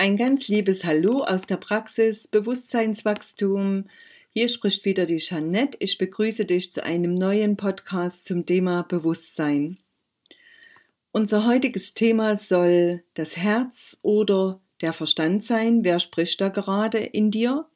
Ein ganz liebes Hallo aus der Praxis Bewusstseinswachstum. Hier spricht wieder die Jeanette. Ich begrüße dich zu einem neuen Podcast zum Thema Bewusstsein. Unser heutiges Thema soll das Herz oder der Verstand sein. Wer spricht da gerade in dir?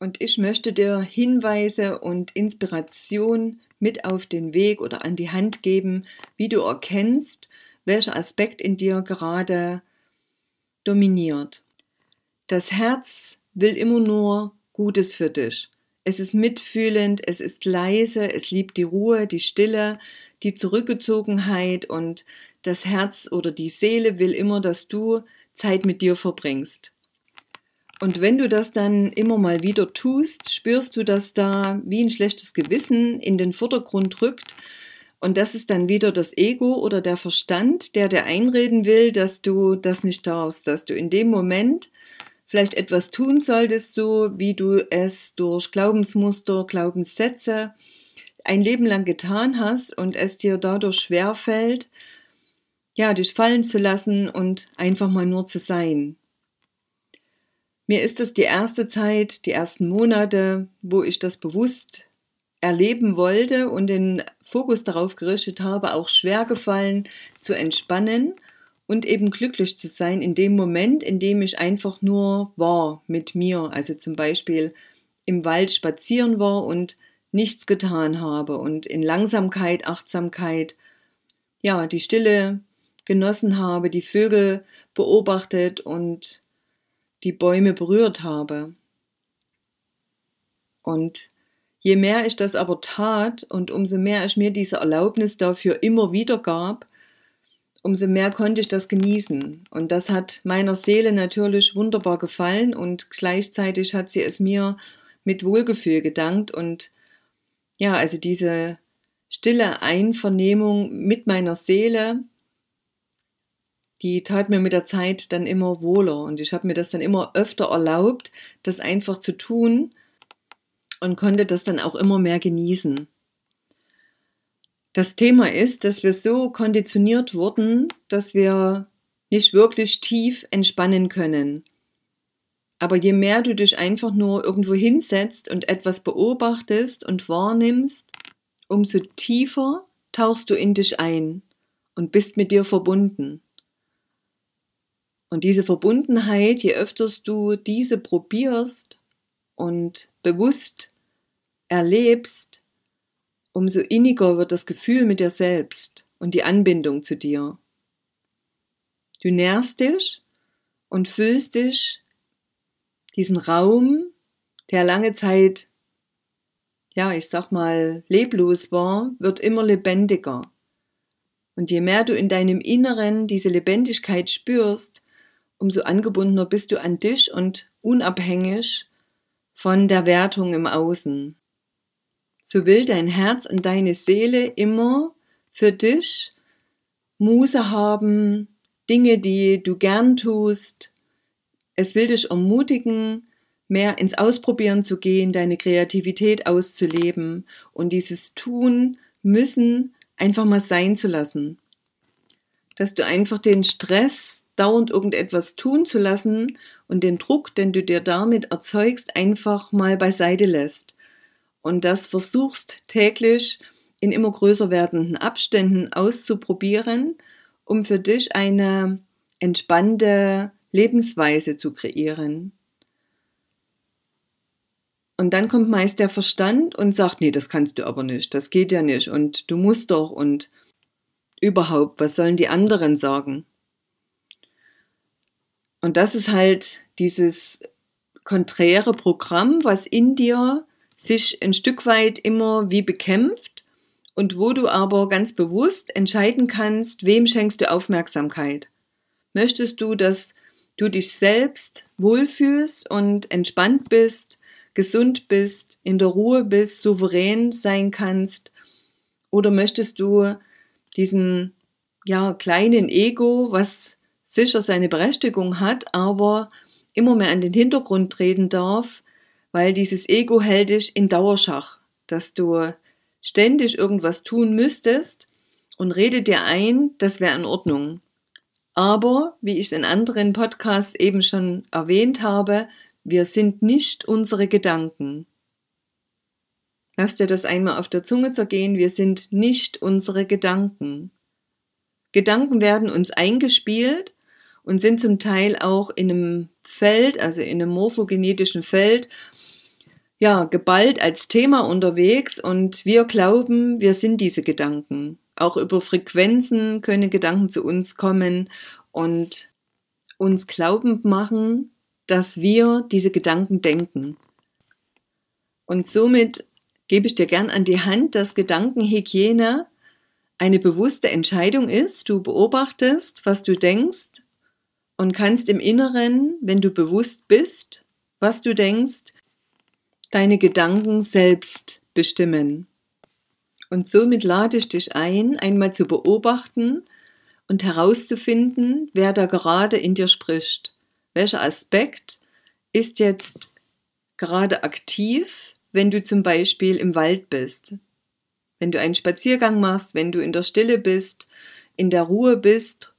Und ich möchte dir Hinweise und Inspiration mit auf den Weg oder an die Hand geben, wie du erkennst, welcher Aspekt in dir gerade dominiert. Das Herz will immer nur Gutes für dich. Es ist mitfühlend, es ist leise, es liebt die Ruhe, die Stille, die Zurückgezogenheit und das Herz oder die Seele will immer, dass du Zeit mit dir verbringst. Und wenn du das dann immer mal wieder tust, spürst du, dass da wie ein schlechtes Gewissen in den Vordergrund rückt und das ist dann wieder das Ego oder der Verstand, der dir einreden will, dass du das nicht darfst, dass du in dem Moment vielleicht etwas tun solltest, so wie du es durch Glaubensmuster, Glaubenssätze ein Leben lang getan hast und es dir dadurch schwer fällt, ja, dich fallen zu lassen und einfach mal nur zu sein. Mir ist es die erste Zeit, die ersten Monate, wo ich das bewusst erleben wollte und den Fokus darauf gerichtet habe, auch schwer gefallen zu entspannen und eben glücklich zu sein in dem Moment, in dem ich einfach nur war mit mir, also zum Beispiel im Wald spazieren war und nichts getan habe und in Langsamkeit, Achtsamkeit, ja, die Stille genossen habe, die Vögel beobachtet und die Bäume berührt habe. Und Je mehr ich das aber tat und umso mehr ich mir diese Erlaubnis dafür immer wieder gab, umso mehr konnte ich das genießen. Und das hat meiner Seele natürlich wunderbar gefallen und gleichzeitig hat sie es mir mit Wohlgefühl gedankt und ja, also diese stille Einvernehmung mit meiner Seele, die tat mir mit der Zeit dann immer wohler und ich habe mir das dann immer öfter erlaubt, das einfach zu tun und konnte das dann auch immer mehr genießen. Das Thema ist, dass wir so konditioniert wurden, dass wir nicht wirklich tief entspannen können. Aber je mehr du dich einfach nur irgendwo hinsetzt und etwas beobachtest und wahrnimmst, umso tiefer tauchst du in dich ein und bist mit dir verbunden. Und diese Verbundenheit, je öfters du diese probierst und bewusst erlebst, umso inniger wird das Gefühl mit dir selbst und die Anbindung zu dir. Du nährst dich und fühlst dich diesen Raum, der lange Zeit, ja, ich sag mal, leblos war, wird immer lebendiger. Und je mehr du in deinem Inneren diese Lebendigkeit spürst, umso angebundener bist du an dich und unabhängig von der Wertung im Außen so will dein Herz und deine Seele immer für dich Muße haben, Dinge, die du gern tust. Es will dich ermutigen, mehr ins Ausprobieren zu gehen, deine Kreativität auszuleben und dieses Tun müssen einfach mal sein zu lassen. Dass du einfach den Stress, dauernd irgendetwas tun zu lassen und den Druck, den du dir damit erzeugst, einfach mal beiseite lässt und das versuchst täglich in immer größer werdenden Abständen auszuprobieren, um für dich eine entspannte Lebensweise zu kreieren. Und dann kommt meist der Verstand und sagt, nee, das kannst du aber nicht, das geht ja nicht und du musst doch und überhaupt, was sollen die anderen sagen? Und das ist halt dieses konträre Programm, was in dir sich ein Stück weit immer wie bekämpft und wo du aber ganz bewusst entscheiden kannst, wem schenkst du Aufmerksamkeit. Möchtest du, dass du dich selbst wohlfühlst und entspannt bist, gesund bist, in der Ruhe bist, souverän sein kannst? Oder möchtest du diesen ja, kleinen Ego, was sicher seine Berechtigung hat, aber immer mehr an den Hintergrund treten darf, weil dieses Ego hält dich in Dauerschach, dass du ständig irgendwas tun müsstest und redet dir ein, das wäre in Ordnung. Aber, wie ich es in anderen Podcasts eben schon erwähnt habe, wir sind nicht unsere Gedanken. Lass dir das einmal auf der Zunge zergehen, wir sind nicht unsere Gedanken. Gedanken werden uns eingespielt und sind zum Teil auch in einem Feld, also in einem morphogenetischen Feld, ja, geballt als Thema unterwegs und wir glauben, wir sind diese Gedanken. Auch über Frequenzen können Gedanken zu uns kommen und uns glaubend machen, dass wir diese Gedanken denken. Und somit gebe ich dir gern an die Hand, dass Gedankenhygiene eine bewusste Entscheidung ist. Du beobachtest, was du denkst und kannst im Inneren, wenn du bewusst bist, was du denkst, deine Gedanken selbst bestimmen. Und somit lade ich dich ein, einmal zu beobachten und herauszufinden, wer da gerade in dir spricht. Welcher Aspekt ist jetzt gerade aktiv, wenn du zum Beispiel im Wald bist? Wenn du einen Spaziergang machst, wenn du in der Stille bist, in der Ruhe bist,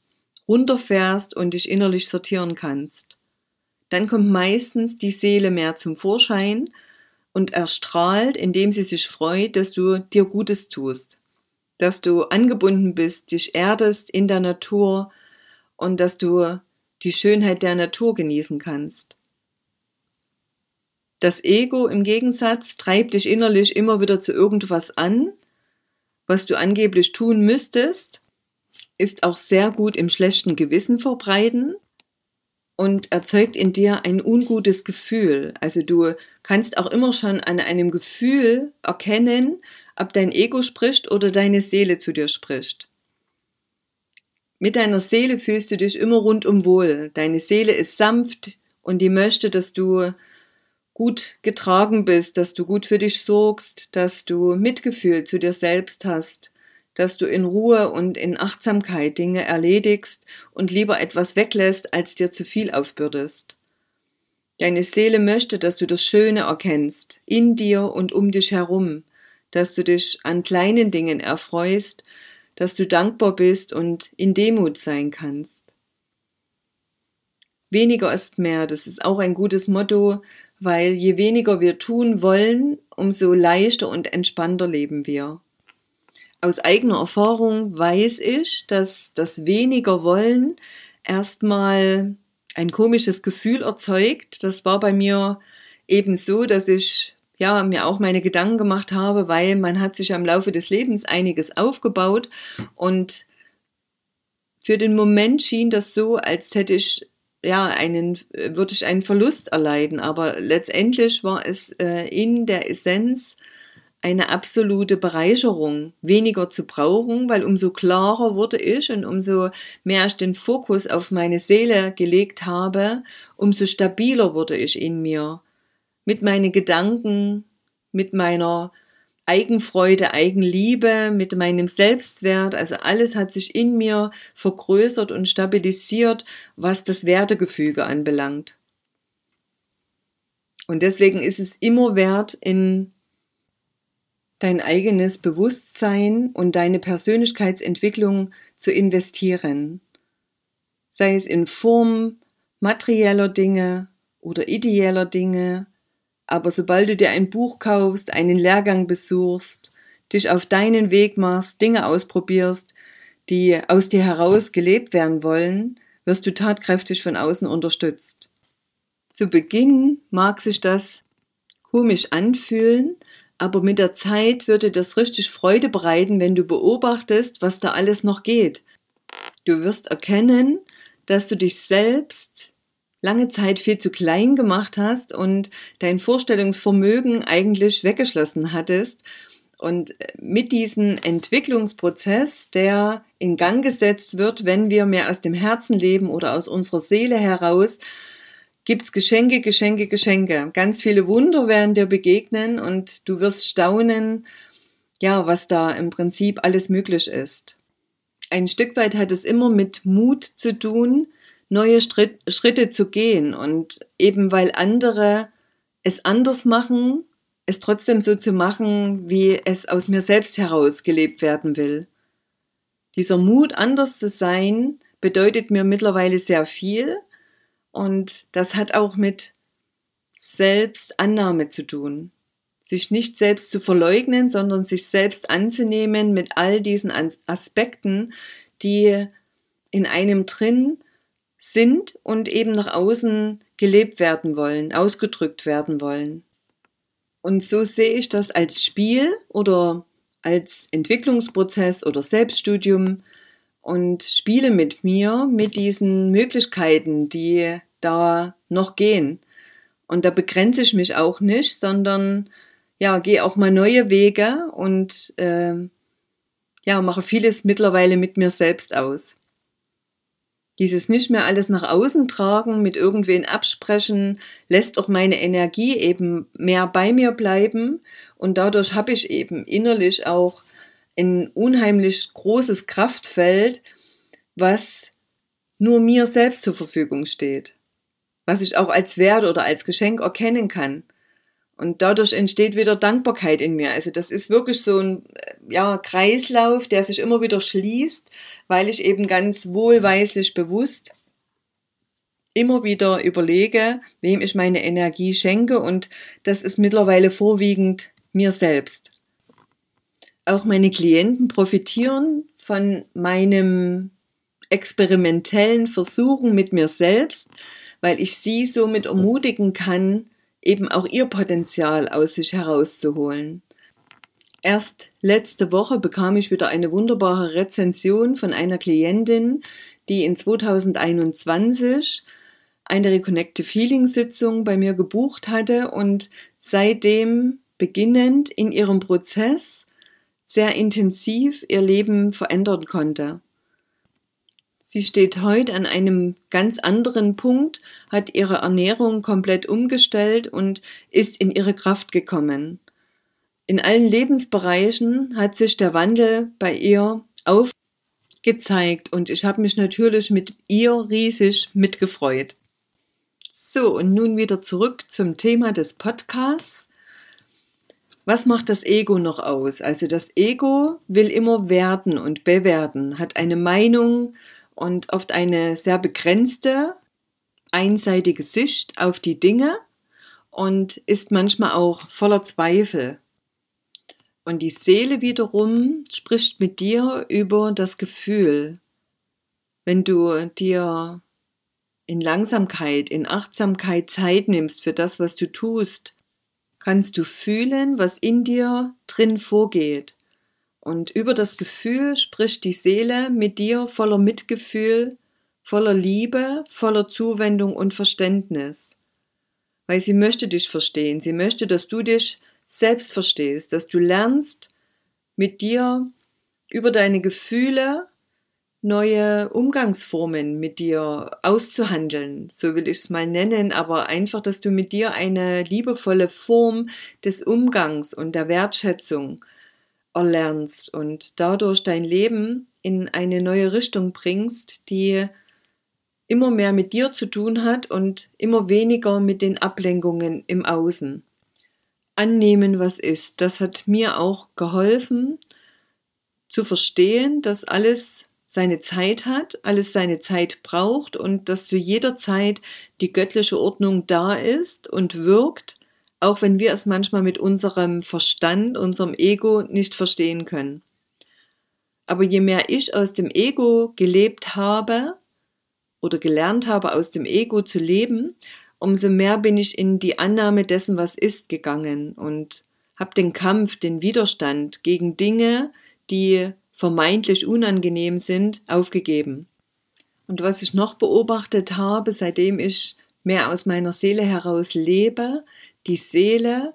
runterfährst und dich innerlich sortieren kannst. Dann kommt meistens die Seele mehr zum Vorschein und erstrahlt, indem sie sich freut, dass du dir Gutes tust, dass du angebunden bist, dich erdest in der Natur und dass du die Schönheit der Natur genießen kannst. Das Ego im Gegensatz treibt dich innerlich immer wieder zu irgendwas an, was du angeblich tun müsstest, ist auch sehr gut im schlechten Gewissen verbreiten und erzeugt in dir ein ungutes Gefühl. Also du kannst auch immer schon an einem Gefühl erkennen, ob dein Ego spricht oder deine Seele zu dir spricht. Mit deiner Seele fühlst du dich immer rundum wohl. Deine Seele ist sanft und die möchte, dass du gut getragen bist, dass du gut für dich sorgst, dass du Mitgefühl zu dir selbst hast, dass du in Ruhe und in Achtsamkeit Dinge erledigst und lieber etwas weglässt, als dir zu viel aufbürdest. Deine Seele möchte, dass du das Schöne erkennst, in dir und um dich herum, dass du dich an kleinen Dingen erfreust, dass du dankbar bist und in Demut sein kannst. Weniger ist mehr, das ist auch ein gutes Motto, weil je weniger wir tun wollen, umso leichter und entspannter leben wir. Aus eigener Erfahrung weiß ich, dass das weniger wollen erstmal ein komisches Gefühl erzeugt. Das war bei mir eben so, dass ich ja, mir auch meine Gedanken gemacht habe, weil man hat sich am Laufe des Lebens einiges aufgebaut und für den Moment schien das so, als hätte ich ja einen würde ich einen Verlust erleiden, aber letztendlich war es äh, in der Essenz eine absolute Bereicherung, weniger zu brauchen, weil umso klarer wurde ich und umso mehr ich den Fokus auf meine Seele gelegt habe, umso stabiler wurde ich in mir mit meinen Gedanken, mit meiner Eigenfreude, Eigenliebe, mit meinem Selbstwert. Also alles hat sich in mir vergrößert und stabilisiert, was das Wertegefüge anbelangt. Und deswegen ist es immer wert, in dein eigenes Bewusstsein und deine Persönlichkeitsentwicklung zu investieren. Sei es in Form materieller Dinge oder ideeller Dinge, aber sobald du dir ein Buch kaufst, einen Lehrgang besuchst, dich auf deinen Weg machst, Dinge ausprobierst, die aus dir heraus gelebt werden wollen, wirst du tatkräftig von außen unterstützt. Zu Beginn mag sich das komisch anfühlen, aber mit der Zeit würde das richtig Freude bereiten, wenn du beobachtest, was da alles noch geht. Du wirst erkennen, dass du dich selbst lange Zeit viel zu klein gemacht hast und dein Vorstellungsvermögen eigentlich weggeschlossen hattest Und mit diesem Entwicklungsprozess, der in Gang gesetzt wird, wenn wir mehr aus dem Herzen leben oder aus unserer Seele heraus, gibt's Geschenke, Geschenke, Geschenke. Ganz viele Wunder werden dir begegnen und du wirst staunen, ja, was da im Prinzip alles möglich ist. Ein Stück weit hat es immer mit Mut zu tun, neue Schritte zu gehen und eben weil andere es anders machen, es trotzdem so zu machen, wie es aus mir selbst heraus gelebt werden will. Dieser Mut, anders zu sein, bedeutet mir mittlerweile sehr viel und das hat auch mit Selbstannahme zu tun. Sich nicht selbst zu verleugnen, sondern sich selbst anzunehmen mit all diesen Aspekten, die in einem drin sind und eben nach außen gelebt werden wollen, ausgedrückt werden wollen. Und so sehe ich das als Spiel oder als Entwicklungsprozess oder Selbststudium und spiele mit mir, mit diesen Möglichkeiten, die da noch gehen. Und da begrenze ich mich auch nicht, sondern ja, gehe auch mal neue Wege und äh, ja, mache vieles mittlerweile mit mir selbst aus. Dieses nicht mehr alles nach außen tragen, mit irgendwen absprechen, lässt auch meine Energie eben mehr bei mir bleiben und dadurch habe ich eben innerlich auch ein unheimlich großes Kraftfeld, was nur mir selbst zur Verfügung steht, was ich auch als Wert oder als Geschenk erkennen kann. Und dadurch entsteht wieder Dankbarkeit in mir. Also das ist wirklich so ein ja, Kreislauf, der sich immer wieder schließt, weil ich eben ganz wohlweislich bewusst immer wieder überlege, wem ich meine Energie schenke und das ist mittlerweile vorwiegend mir selbst. Auch meine Klienten profitieren von meinem experimentellen Versuchen mit mir selbst, weil ich sie somit ermutigen kann, eben auch ihr Potenzial aus sich herauszuholen. Erst letzte Woche bekam ich wieder eine wunderbare Rezension von einer Klientin, die in 2021 eine Reconnective Healing Sitzung bei mir gebucht hatte und seitdem beginnend in ihrem Prozess sehr intensiv ihr Leben verändern konnte. Sie steht heute an einem ganz anderen Punkt, hat ihre Ernährung komplett umgestellt und ist in ihre Kraft gekommen. In allen Lebensbereichen hat sich der Wandel bei ihr aufgezeigt und ich habe mich natürlich mit ihr riesig mitgefreut. So, und nun wieder zurück zum Thema des Podcasts. Was macht das Ego noch aus? Also das Ego will immer werten und bewerten, hat eine Meinung, und oft eine sehr begrenzte, einseitige Sicht auf die Dinge und ist manchmal auch voller Zweifel. Und die Seele wiederum spricht mit dir über das Gefühl. Wenn du dir in Langsamkeit, in Achtsamkeit Zeit nimmst für das, was du tust, kannst du fühlen, was in dir drin vorgeht. Und über das Gefühl spricht die Seele mit dir voller Mitgefühl, voller Liebe, voller Zuwendung und Verständnis. Weil sie möchte dich verstehen. Sie möchte, dass du dich selbst verstehst, dass du lernst, mit dir über deine Gefühle neue Umgangsformen mit dir auszuhandeln, so will ich es mal nennen, aber einfach, dass du mit dir eine liebevolle Form des Umgangs und der Wertschätzung erlernst und dadurch dein Leben in eine neue Richtung bringst, die immer mehr mit dir zu tun hat und immer weniger mit den Ablenkungen im Außen. Annehmen, was ist, das hat mir auch geholfen zu verstehen, dass alles seine Zeit hat, alles seine Zeit braucht und dass zu jeder Zeit die göttliche Ordnung da ist und wirkt auch wenn wir es manchmal mit unserem Verstand, unserem Ego nicht verstehen können. Aber je mehr ich aus dem Ego gelebt habe oder gelernt habe, aus dem Ego zu leben, umso mehr bin ich in die Annahme dessen, was ist, gegangen und habe den Kampf, den Widerstand gegen Dinge, die vermeintlich unangenehm sind, aufgegeben. Und was ich noch beobachtet habe, seitdem ich mehr aus meiner Seele heraus lebe, die Seele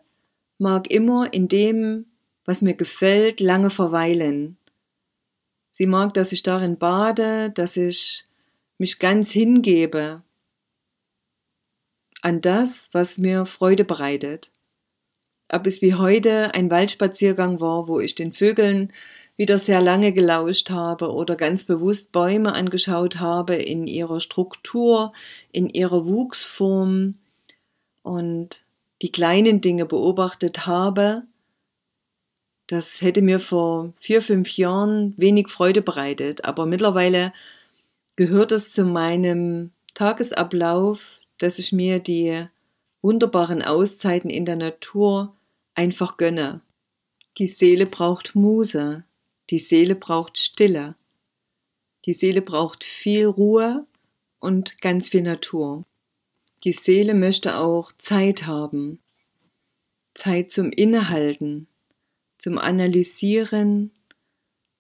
mag immer in dem, was mir gefällt, lange verweilen. Sie mag, dass ich darin bade, dass ich mich ganz hingebe an das, was mir Freude bereitet. Ob es wie heute ein Waldspaziergang war, wo ich den Vögeln wieder sehr lange gelauscht habe oder ganz bewusst Bäume angeschaut habe in ihrer Struktur, in ihrer Wuchsform und die kleinen Dinge beobachtet habe, das hätte mir vor vier, fünf Jahren wenig Freude bereitet, aber mittlerweile gehört es zu meinem Tagesablauf, dass ich mir die wunderbaren Auszeiten in der Natur einfach gönne. Die Seele braucht Muse, die Seele braucht Stille, die Seele braucht viel Ruhe und ganz viel Natur. Die Seele möchte auch Zeit haben, Zeit zum Innehalten, zum Analysieren,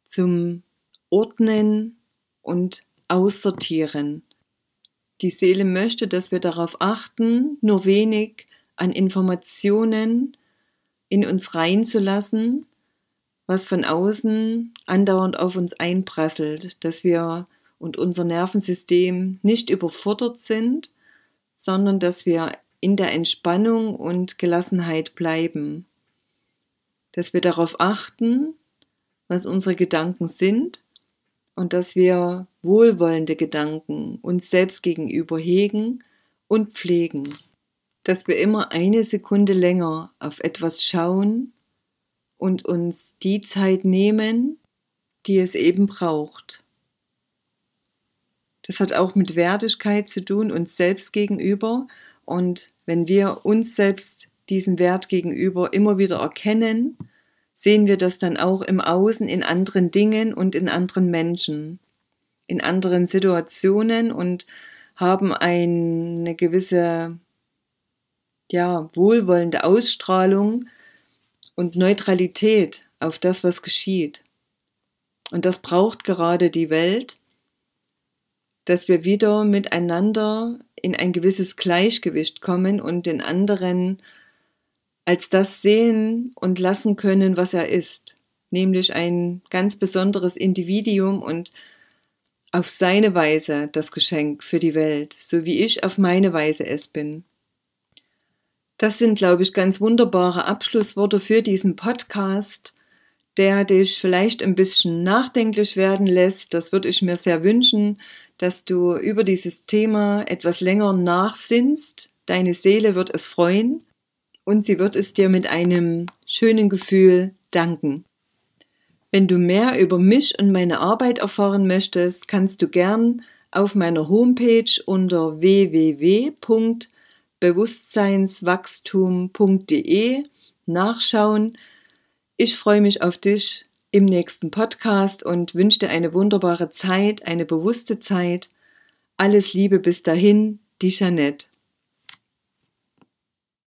zum Ordnen und Aussortieren. Die Seele möchte, dass wir darauf achten, nur wenig an Informationen in uns reinzulassen, was von außen andauernd auf uns einprasselt, dass wir und unser Nervensystem nicht überfordert sind, sondern dass wir in der Entspannung und Gelassenheit bleiben, dass wir darauf achten, was unsere Gedanken sind und dass wir wohlwollende Gedanken uns selbst gegenüber hegen und pflegen, dass wir immer eine Sekunde länger auf etwas schauen und uns die Zeit nehmen, die es eben braucht. Das hat auch mit Wertigkeit zu tun, uns selbst gegenüber. Und wenn wir uns selbst diesen Wert gegenüber immer wieder erkennen, sehen wir das dann auch im Außen in anderen Dingen und in anderen Menschen, in anderen Situationen und haben eine gewisse, ja, wohlwollende Ausstrahlung und Neutralität auf das, was geschieht. Und das braucht gerade die Welt, dass wir wieder miteinander in ein gewisses Gleichgewicht kommen und den anderen als das sehen und lassen können, was er ist, nämlich ein ganz besonderes Individuum und auf seine Weise das Geschenk für die Welt, so wie ich auf meine Weise es bin. Das sind, glaube ich, ganz wunderbare Abschlussworte für diesen Podcast der dich vielleicht ein bisschen nachdenklich werden lässt. Das würde ich mir sehr wünschen, dass du über dieses Thema etwas länger nachsinnst. Deine Seele wird es freuen und sie wird es dir mit einem schönen Gefühl danken. Wenn du mehr über mich und meine Arbeit erfahren möchtest, kannst du gern auf meiner Homepage unter www.bewusstseinswachstum.de nachschauen, ich freue mich auf dich im nächsten Podcast und wünsche dir eine wunderbare Zeit, eine bewusste Zeit. Alles Liebe bis dahin, die Jeanette.